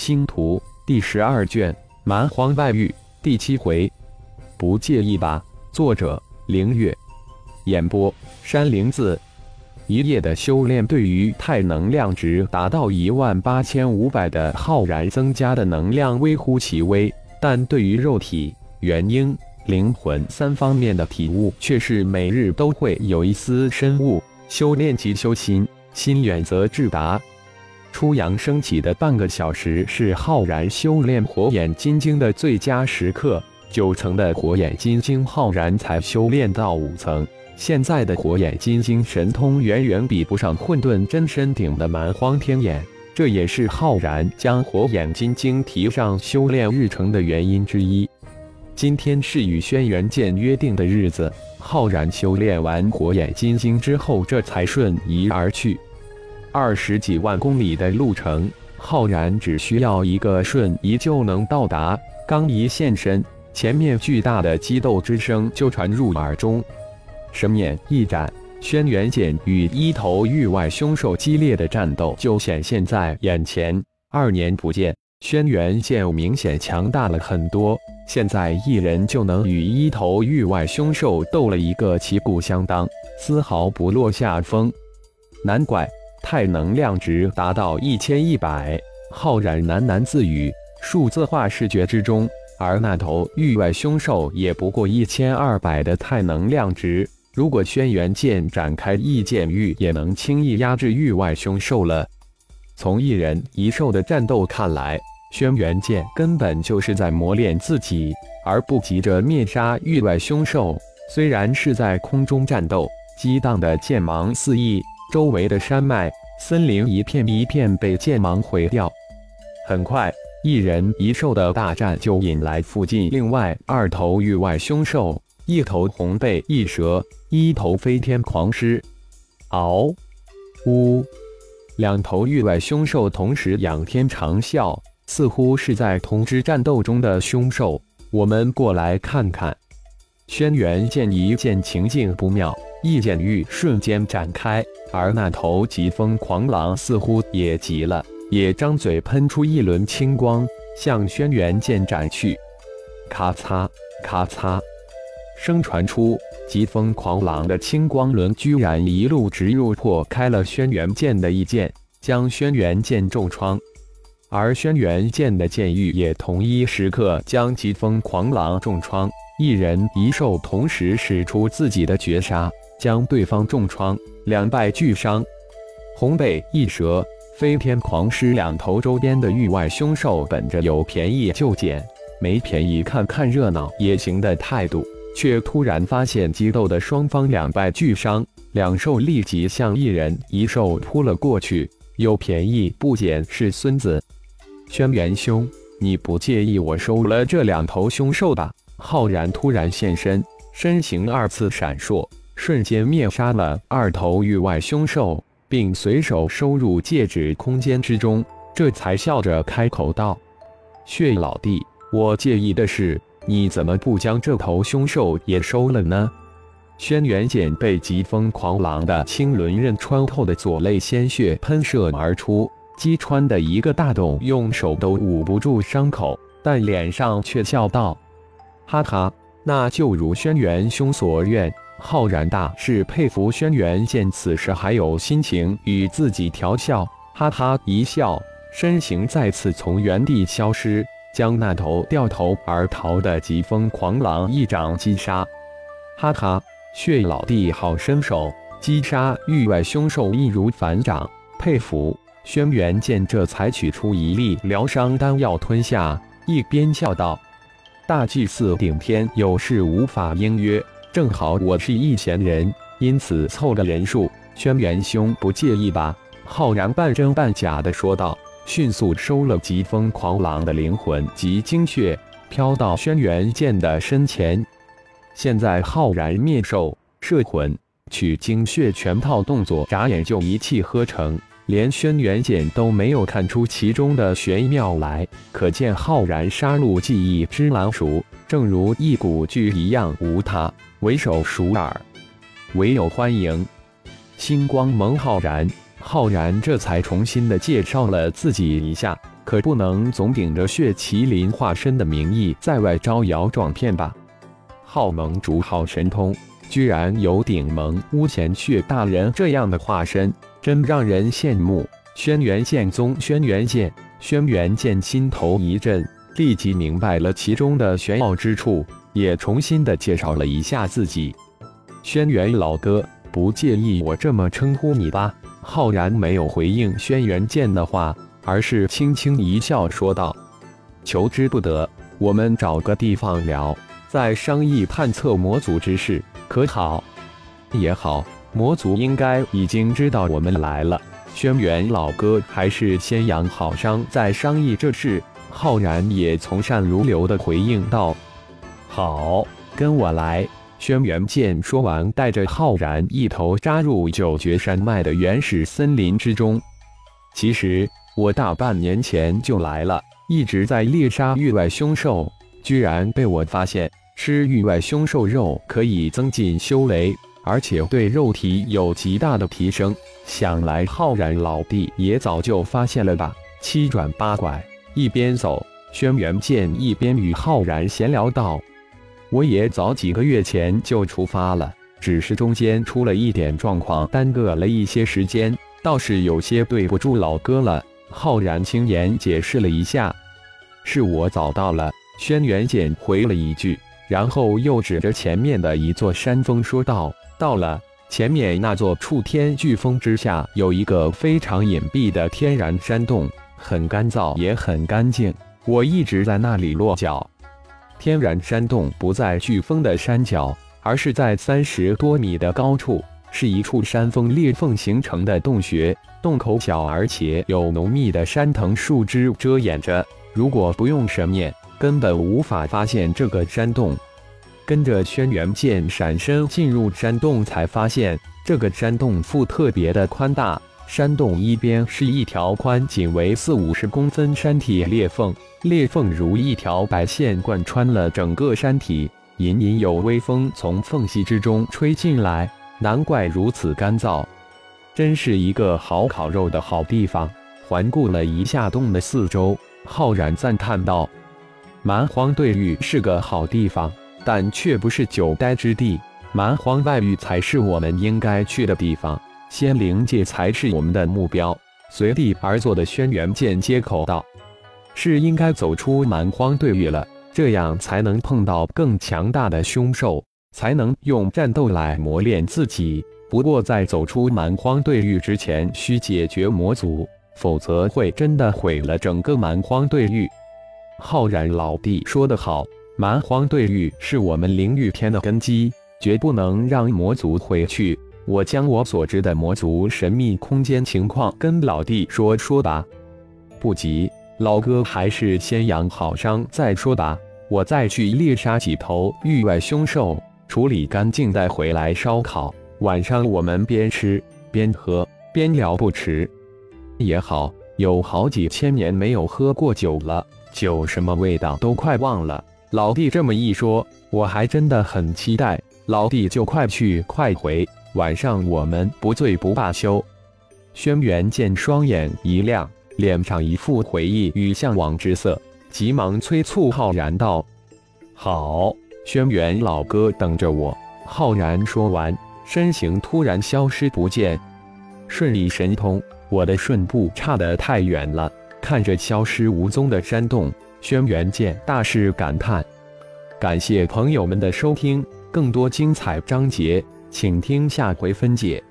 星图第十二卷蛮荒外域第七回，不介意吧？作者：凌月，演播：山灵子。一夜的修炼，对于太能量值达到一万八千五百的浩然增加的能量微乎其微，但对于肉体、元婴、灵魂三方面的体悟，却是每日都会有一丝深悟。修炼即修心，心远则至达。初阳升起的半个小时是浩然修炼火眼金睛的最佳时刻。九层的火眼金睛，浩然才修炼到五层。现在的火眼金睛神通远远比不上混沌真身顶的蛮荒天眼，这也是浩然将火眼金睛提上修炼日程的原因之一。今天是与轩辕剑约定的日子，浩然修炼完火眼金睛之后，这才瞬移而去。二十几万公里的路程，浩然只需要一个瞬移就能到达。刚一现身，前面巨大的激斗之声就传入耳中。神眼一展，轩辕剑与一头域外凶兽激烈的战斗就显现在眼前。二年不见，轩辕剑明显强大了很多，现在一人就能与一头域外凶兽斗了一个旗鼓相当，丝毫不落下风。难怪。太能量值达到一千一百，浩然喃喃自语，数字化视觉之中。而那头域外凶兽也不过一千二百的太能量值，如果轩辕剑展开异剑域，也能轻易压制域外凶兽了。从一人一兽的战斗看来，轩辕剑根本就是在磨练自己，而不急着灭杀域外凶兽。虽然是在空中战斗，激荡的剑芒四溢。周围的山脉、森林一片一片被剑芒毁掉。很快，一人一兽的大战就引来附近另外二头域外凶兽：一头红背翼蛇，一头飞天狂狮。嗷！呜！两头域外凶兽同时仰天长啸，似乎是在通知战斗中的凶兽：“我们过来看看。”轩辕剑一见情境不妙。一剑域瞬间展开，而那头疾风狂狼似乎也急了，也张嘴喷出一轮青光，向轩辕剑斩去。咔嚓咔嚓，声传出，疾风狂狼的青光轮居然一路直入，破开了轩辕剑的一剑，将轩辕剑重创。而轩辕剑的剑域也同一时刻将疾风狂狼重创。一人一兽同时使出自己的绝杀。将对方重创，两败俱伤。红背翼蛇、飞天狂狮两头周边的域外凶兽，本着有便宜就捡、没便宜看看热闹也行的态度，却突然发现激斗的双方两败俱伤，两兽立即向一人一兽扑了过去。有便宜不捡是孙子！轩辕兄，你不介意我收了这两头凶兽吧？浩然突然现身，身形二次闪烁。瞬间灭杀了二头域外凶兽，并随手收入戒指空间之中，这才笑着开口道：“血老弟，我介意的是，你怎么不将这头凶兽也收了呢？”轩辕剑被疾风狂狼的青轮刃穿透的左肋鲜血喷射而出，击穿的一个大洞，用手都捂不住伤口，但脸上却笑道：“哈哈，那就如轩辕兄所愿。”浩然大是佩服轩辕剑，此时还有心情与自己调笑，哈哈一笑，身形再次从原地消失，将那头掉头而逃的疾风狂狼一掌击杀。哈哈，血老弟好身手，击杀域外凶兽易如反掌，佩服。轩辕剑这才取出一粒疗伤丹药吞下，一边笑道：“大祭司顶天有事无法应约。”正好我是一闲人，因此凑个人数。轩辕兄不介意吧？浩然半真半假的说道，迅速收了疾风狂狼的灵魂及精血，飘到轩辕剑的身前。现在浩然灭兽、摄魂、取精血全套动作，眨眼就一气呵成，连轩辕剑都没有看出其中的玄妙来，可见浩然杀戮技艺之难熟，正如一股巨一样，无他。唯手熟耳，唯有欢迎。星光蒙浩然，浩然这才重新的介绍了自己一下。可不能总顶着血麒麟化身的名义在外招摇撞骗吧？浩盟主好神通，居然有顶盟巫贤血大人这样的化身，真让人羡慕。轩辕剑宗轩辕剑，轩辕剑心头一震，立即明白了其中的玄奥之处，也重新的介绍了一下自己。轩辕老哥，不介意我这么称呼你吧？浩然没有回应轩辕剑的话，而是轻轻一笑说道：“求之不得，我们找个地方聊，再商议探测魔族之事，可好？”也好，魔族应该已经知道我们来了。轩辕老哥，还是先养好伤再商议这事。浩然也从善如流的回应道：“好，跟我来。”轩辕剑说完，带着浩然一头扎入九绝山脉的原始森林之中。其实我大半年前就来了，一直在猎杀域外凶兽，居然被我发现，吃域外凶兽肉可以增进修为，而且对肉体有极大的提升。想来浩然老弟也早就发现了吧？七转八拐，一边走，轩辕剑一边与浩然闲聊道：“我也早几个月前就出发了，只是中间出了一点状况，耽搁了一些时间，倒是有些对不住老哥了。”浩然轻言解释了一下：“是我早到了。”轩辕剑回了一句，然后又指着前面的一座山峰说道：“到了。”前面那座触天巨峰之下有一个非常隐蔽的天然山洞，很干燥也很干净。我一直在那里落脚。天然山洞不在巨峰的山脚，而是在三十多米的高处，是一处山峰裂缝形成的洞穴。洞口小，而且有浓密的山藤树枝遮掩着。如果不用神念，根本无法发现这个山洞。跟着轩辕剑闪身进入山洞，才发现这个山洞腹特别的宽大。山洞一边是一条宽仅为四五十公分山体裂缝，裂缝如一条白线贯穿了整个山体，隐隐有微风从缝隙之中吹进来，难怪如此干燥。真是一个好烤肉的好地方。环顾了一下洞的四周，浩然赞叹道：“蛮荒对域是个好地方。”但却不是久待之地，蛮荒外域才是我们应该去的地方，仙灵界才是我们的目标。随地而坐的轩辕剑接口道：“是应该走出蛮荒对域了，这样才能碰到更强大的凶兽，才能用战斗来磨练自己。不过在走出蛮荒对域之前，需解决魔族，否则会真的毁了整个蛮荒对域。”浩然老弟说得好。蛮荒对域是我们灵域天的根基，绝不能让魔族回去。我将我所知的魔族神秘空间情况跟老弟说说吧。不急，老哥还是先养好伤再说吧。我再去猎杀几头域外凶兽，处理干净再回来烧烤。晚上我们边吃边喝边聊不迟。也好，有好几千年没有喝过酒了，酒什么味道都快忘了。老弟这么一说，我还真的很期待。老弟就快去快回，晚上我们不醉不罢休。轩辕剑双眼一亮，脸上一副回忆与向往之色，急忙催促浩然道：“好，轩辕老哥等着我。”浩然说完，身形突然消失不见。顺利神通，我的顺步差得太远了。看着消失无踪的山洞。轩辕剑大师感叹，感谢朋友们的收听，更多精彩章节，请听下回分解。